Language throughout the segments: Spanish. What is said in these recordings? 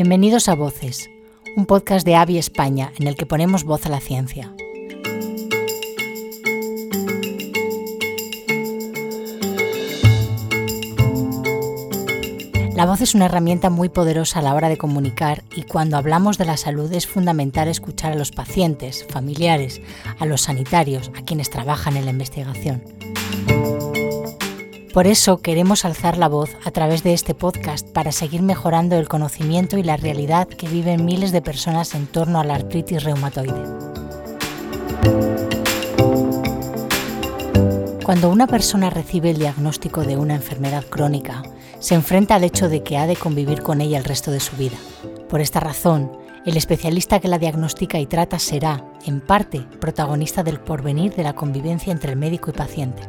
Bienvenidos a Voces, un podcast de AVI España en el que ponemos voz a la ciencia. La voz es una herramienta muy poderosa a la hora de comunicar y cuando hablamos de la salud es fundamental escuchar a los pacientes, familiares, a los sanitarios, a quienes trabajan en la investigación. Por eso queremos alzar la voz a través de este podcast para seguir mejorando el conocimiento y la realidad que viven miles de personas en torno a la artritis reumatoide. Cuando una persona recibe el diagnóstico de una enfermedad crónica, se enfrenta al hecho de que ha de convivir con ella el resto de su vida. Por esta razón, el especialista que la diagnostica y trata será, en parte, protagonista del porvenir de la convivencia entre el médico y paciente.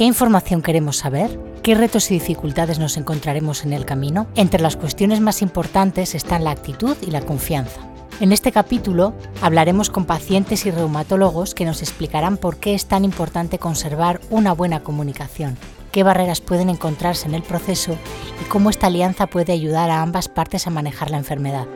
¿Qué información queremos saber? ¿Qué retos y dificultades nos encontraremos en el camino? Entre las cuestiones más importantes están la actitud y la confianza. En este capítulo hablaremos con pacientes y reumatólogos que nos explicarán por qué es tan importante conservar una buena comunicación, qué barreras pueden encontrarse en el proceso y cómo esta alianza puede ayudar a ambas partes a manejar la enfermedad.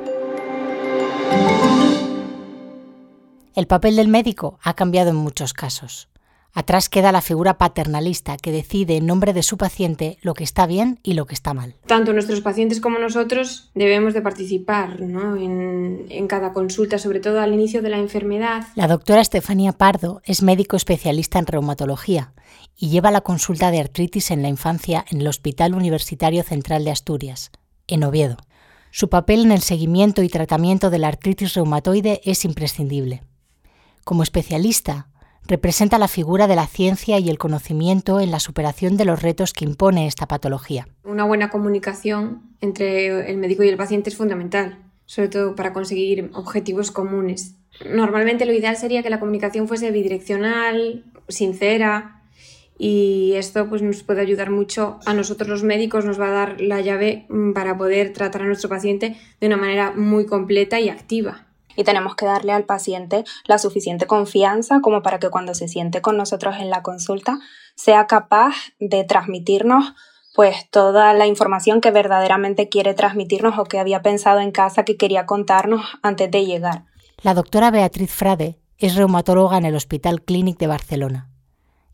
El papel del médico ha cambiado en muchos casos. Atrás queda la figura paternalista que decide en nombre de su paciente lo que está bien y lo que está mal. Tanto nuestros pacientes como nosotros debemos de participar en, en, cada consulta, sobre todo al inicio de la enfermedad. La doctora Estefanía Pardo es médico especialista en reumatología y lleva la consulta de artritis en la infancia en el Hospital Universitario Central de Asturias, en Oviedo. Su papel en el seguimiento y tratamiento de la artritis reumatoide es imprescindible. Como especialista, representa la figura de la ciencia y el conocimiento en la superación de los retos que impone esta patología. Una buena comunicación entre el médico y el paciente es fundamental, sobre todo para conseguir objetivos comunes. Normalmente lo ideal sería que la comunicación fuese bidireccional, sincera, y esto pues nos puede ayudar mucho a nosotros los médicos, nos va a dar la llave mm, para poder tratar a nuestro paciente de una manera muy completa y activa y tenemos que darle al paciente la suficiente confianza como para que cuando se siente con nosotros en la consulta sea capaz de transmitirnos pues toda la información que verdaderamente quiere transmitirnos o que había pensado en casa que quería contarnos antes de llegar. La doctora Beatriz Frade es reumatóloga en el Hospital Clínic de Barcelona.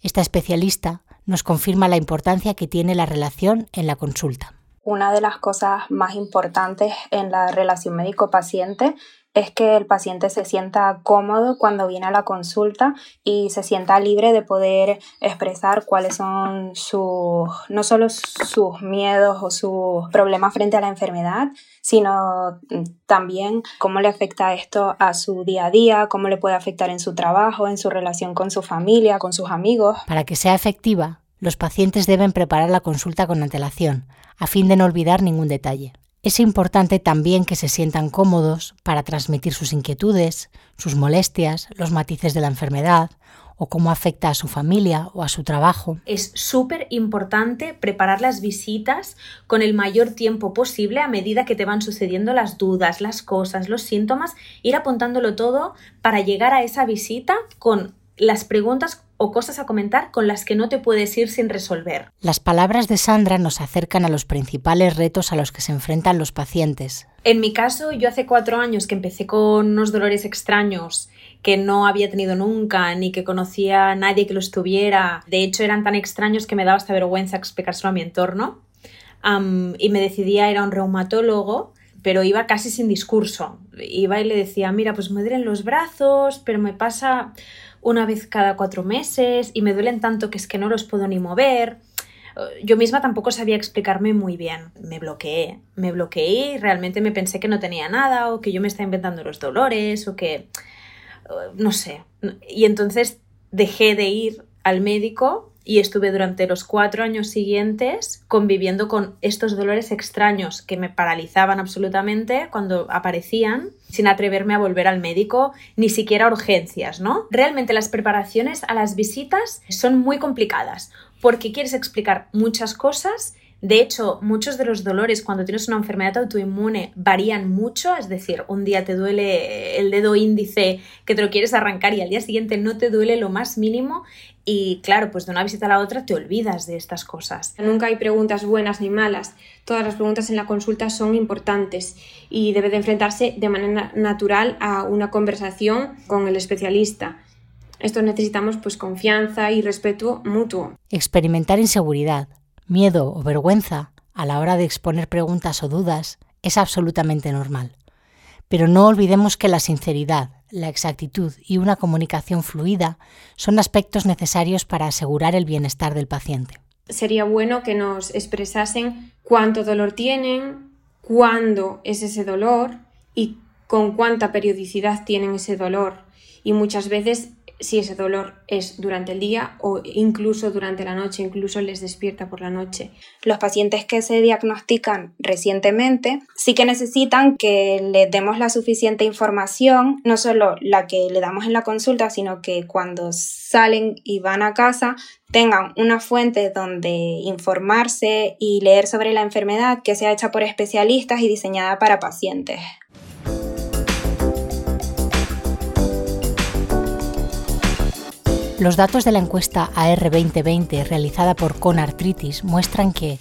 Esta especialista nos confirma la importancia que tiene la relación en la consulta. Una de las cosas más importantes en la relación médico-paciente es que el paciente se sienta cómodo cuando viene a la consulta y se sienta libre de poder expresar cuáles son sus, no solo sus miedos o sus problemas frente a la enfermedad, sino también cómo le afecta esto a su día a día, cómo le puede afectar en su trabajo, en su relación con su familia, con sus amigos. Para que sea efectiva, los pacientes deben preparar la consulta con antelación, a fin de no olvidar ningún detalle. Es importante también que se sientan cómodos para transmitir sus inquietudes, sus molestias, los matices de la enfermedad o cómo afecta a su familia o a su trabajo. Es súper importante preparar las visitas con el mayor tiempo posible a medida que te van sucediendo las dudas, las cosas, los síntomas, ir apuntándolo todo para llegar a esa visita con las preguntas o cosas a comentar con las que no te puedes ir sin resolver. Las palabras de Sandra nos acercan a los principales retos a los que se enfrentan los pacientes. En mi caso, yo hace cuatro años que empecé con unos dolores extraños que no había tenido nunca, ni que conocía a nadie que los tuviera. De hecho, eran tan extraños que me daba hasta vergüenza explicárselo a mi entorno. y me decidí a ir a un reumatólogo pero iba casi sin discurso. Iba y le decía, mira, pues me duelen los brazos, pero me pasa una vez cada cuatro meses y me duelen tanto que es que no los puedo ni mover. Yo misma tampoco sabía explicarme muy bien. Me bloqueé, me bloqueé y realmente me pensé que no tenía nada o que yo me estaba inventando los dolores o que... no sé. Y entonces dejé de ir al médico y estuve durante los cuatro años siguientes conviviendo con estos dolores extraños que me paralizaban absolutamente cuando aparecían sin atreverme a volver al médico, ni siquiera urgencias, ¿no? Realmente las preparaciones a las visitas son muy complicadas porque quieres explicar muchas cosas. De hecho, muchos de los dolores cuando tienes una enfermedad autoinmune varían mucho, es decir, un día te duele el dedo índice que te lo quieres arrancar y al día siguiente no te duele lo más mínimo y claro, pues de una visita a la otra te olvidas de estas cosas. Nunca hay preguntas buenas ni malas. Todas las preguntas en la consulta son importantes y debe de enfrentarse de manera natural a una conversación con el especialista. Esto necesitamos pues confianza y respeto mutuo. Experimentar inseguridad, miedo o vergüenza a la hora de exponer preguntas o dudas es absolutamente normal. Pero no olvidemos que la sinceridad, la exactitud y una comunicación fluida son aspectos necesarios para asegurar el bienestar del paciente. Sería bueno que nos expresasen cuánto dolor tienen, cuándo es ese dolor y con cuánta periodicidad tienen ese dolor. Y muchas veces si ese dolor es durante el día o incluso durante la noche, incluso les despierta por la noche. Los pacientes que se diagnostican recientemente sí que necesitan que les demos la suficiente información, no solo la que le damos en la consulta, sino que cuando salen y van a casa tengan una fuente donde informarse y leer sobre la enfermedad que sea hecha por especialistas y diseñada para pacientes. Los datos de la encuesta AR 2020 realizada por Conartritis muestran que,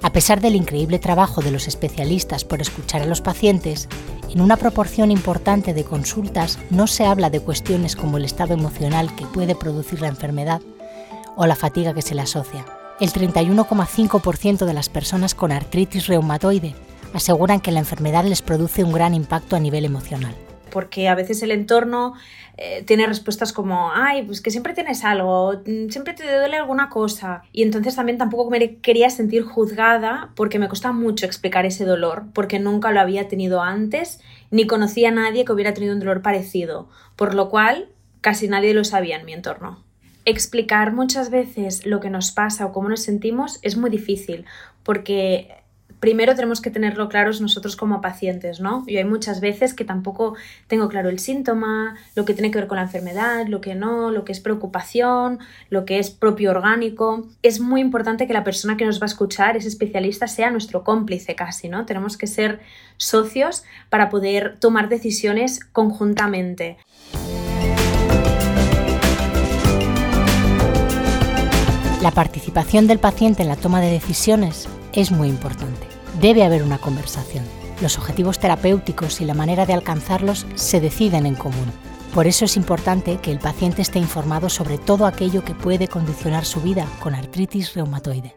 a pesar del increíble trabajo de los especialistas por escuchar a los pacientes, en una proporción importante de consultas no se habla de cuestiones como el estado emocional que puede producir la enfermedad o la fatiga que se le asocia. El 31,5% de las personas con artritis reumatoide aseguran que la enfermedad les produce un gran impacto a nivel emocional porque a veces el entorno eh, tiene respuestas como, ay, pues que siempre tienes algo, mm, siempre te duele alguna cosa. Y entonces también tampoco me quería sentir juzgada porque me costaba mucho explicar ese dolor, porque nunca lo había tenido antes, ni conocía a nadie que hubiera tenido un dolor parecido, por lo cual casi nadie lo sabía en mi entorno. Explicar muchas veces lo que nos pasa o cómo nos sentimos es muy difícil, porque primero tenemos que tenerlo claros nosotros como pacientes, ¿no? Y hay muchas veces que tampoco tengo claro el síntoma, lo que tiene que ver con la enfermedad, lo que no, lo que es preocupación, lo que es propio orgánico. Es muy importante que la persona que nos va a escuchar, ese especialista, sea nuestro cómplice casi, ¿no? Tenemos que ser socios para poder tomar decisiones conjuntamente. La participación del paciente en la toma de decisiones es muy importante. Debe haber una conversación. Los objetivos terapéuticos y la manera de alcanzarlos se deciden en común. Por eso es importante que el paciente esté informado sobre todo aquello que puede condicionar su vida con artritis reumatoide.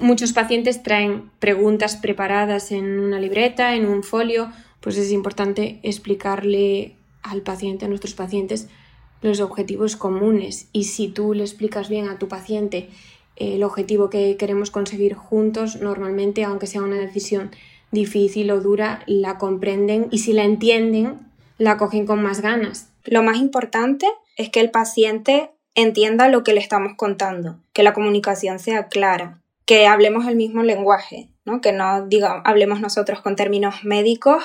Muchos pacientes traen preguntas preparadas en una libreta, en un folio, pues es importante explicarle al paciente, a nuestros pacientes, los objetivos comunes. Y si tú le explicas bien a tu paciente el objetivo que queremos conseguir juntos, normalmente, aunque sea una decisión difícil o dura, la comprenden y si la entienden, la cogen con más ganas. Lo más importante es que el paciente entienda lo que le estamos contando, que la comunicación sea clara, que hablemos el mismo lenguaje, ¿no? que no diga, hablemos nosotros con términos médicos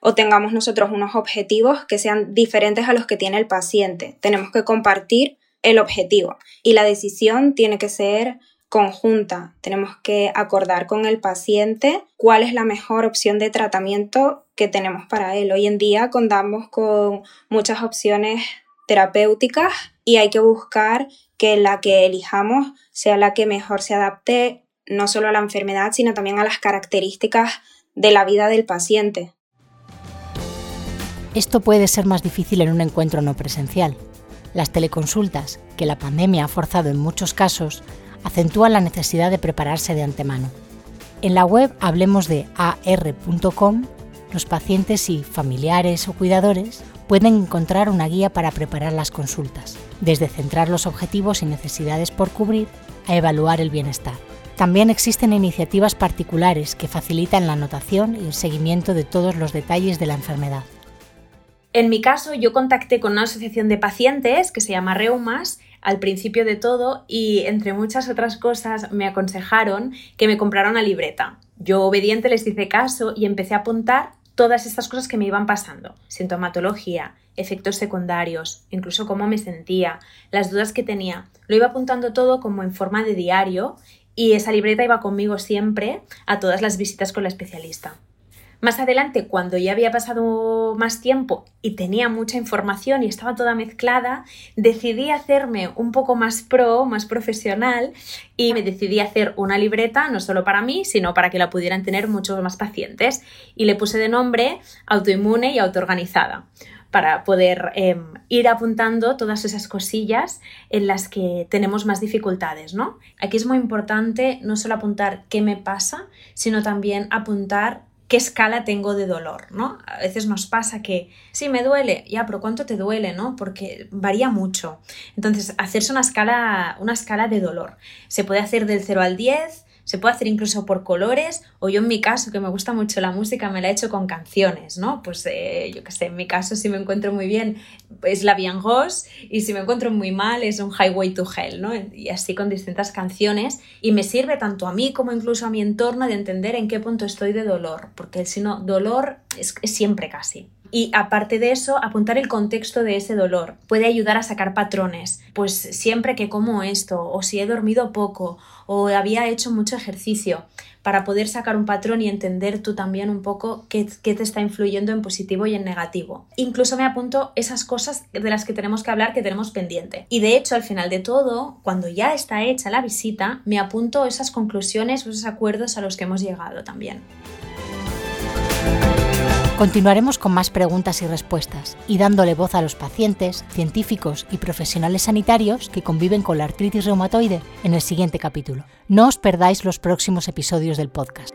o tengamos nosotros unos objetivos que sean diferentes a los que tiene el paciente. Tenemos que compartir el objetivo. Y la decisión tiene que ser conjunta. Tenemos que acordar con el paciente cuál es la mejor opción de tratamiento que tenemos para él. Hoy en día contamos con muchas opciones terapéuticas y hay que buscar que la que elijamos sea la que mejor se adapte no solo a la enfermedad, sino también a las características de la vida del paciente. Esto puede ser más difícil en un encuentro no presencial, las teleconsultas, que la pandemia ha forzado en muchos casos, acentúan la necesidad de prepararse de antemano. En la web hablemos de ar.com, los pacientes y familiares o cuidadores pueden encontrar una guía para preparar las consultas, desde centrar los objetivos y necesidades por cubrir a evaluar el bienestar. También existen iniciativas particulares que facilitan la anotación y el seguimiento de todos los detalles de la enfermedad. En mi caso, yo contacté con una asociación de pacientes que se llama Reumas al principio de todo y entre muchas otras cosas me aconsejaron que me comprara una libreta. Yo obediente les hice caso y empecé a apuntar todas estas cosas que me iban pasando. Sintomatología, efectos secundarios, incluso cómo me sentía, las dudas que tenía. Lo iba apuntando todo como en forma de diario y esa libreta iba conmigo siempre a todas las visitas con la especialista. Más adelante, cuando ya había pasado más tiempo y tenía mucha información y estaba toda mezclada, decidí hacerme un poco más pro, más profesional y me decidí hacer una libreta no solo para mí, sino para que la pudieran tener muchos más pacientes. Y le puse de nombre autoinmune y autoorganizada para poder em, ir apuntando todas esas cosillas en las que tenemos más dificultades, ¿no? Aquí es muy importante no solo apuntar qué me pasa, sino también apuntar qué escala tengo de dolor, ¿no? A veces nos pasa que sí me duele, ya, pero ¿cuánto te duele, no? Porque varía mucho. Entonces, hacerse una escala, una escala de dolor. Se puede hacer del 0 al 10, se puede hacer incluso por colores, o yo en mi caso, que me gusta mucho la música, me la he hecho con canciones, ¿no? Pues eh, yo qué sé, en mi caso, si me encuentro muy bien, es la Bien y si me encuentro muy mal, es un Highway to Hell, ¿no? Y así con distintas canciones, y me sirve tanto a mí como incluso a mi entorno de entender en qué punto estoy de dolor, porque si no, dolor es siempre casi. Y aparte de eso, apuntar el contexto de ese dolor puede ayudar a sacar patrones. Pues siempre que como esto, o si he dormido poco, o había hecho mucho ejercicio, para poder sacar un patrón y entender tú también un poco qué, te está influyendo en positivo y en negativo. Incluso me apunto esas cosas de las que tenemos que hablar que tenemos pendiente. Y de hecho, al final de todo, cuando ya está hecha la visita, me apunto esas conclusiones o esos acuerdos a los que hemos llegado también. Continuaremos con más preguntas y respuestas y dándole voz a los pacientes, científicos y profesionales sanitarios que conviven con la artritis reumatoide en el siguiente capítulo. No os perdáis los próximos episodios del podcast.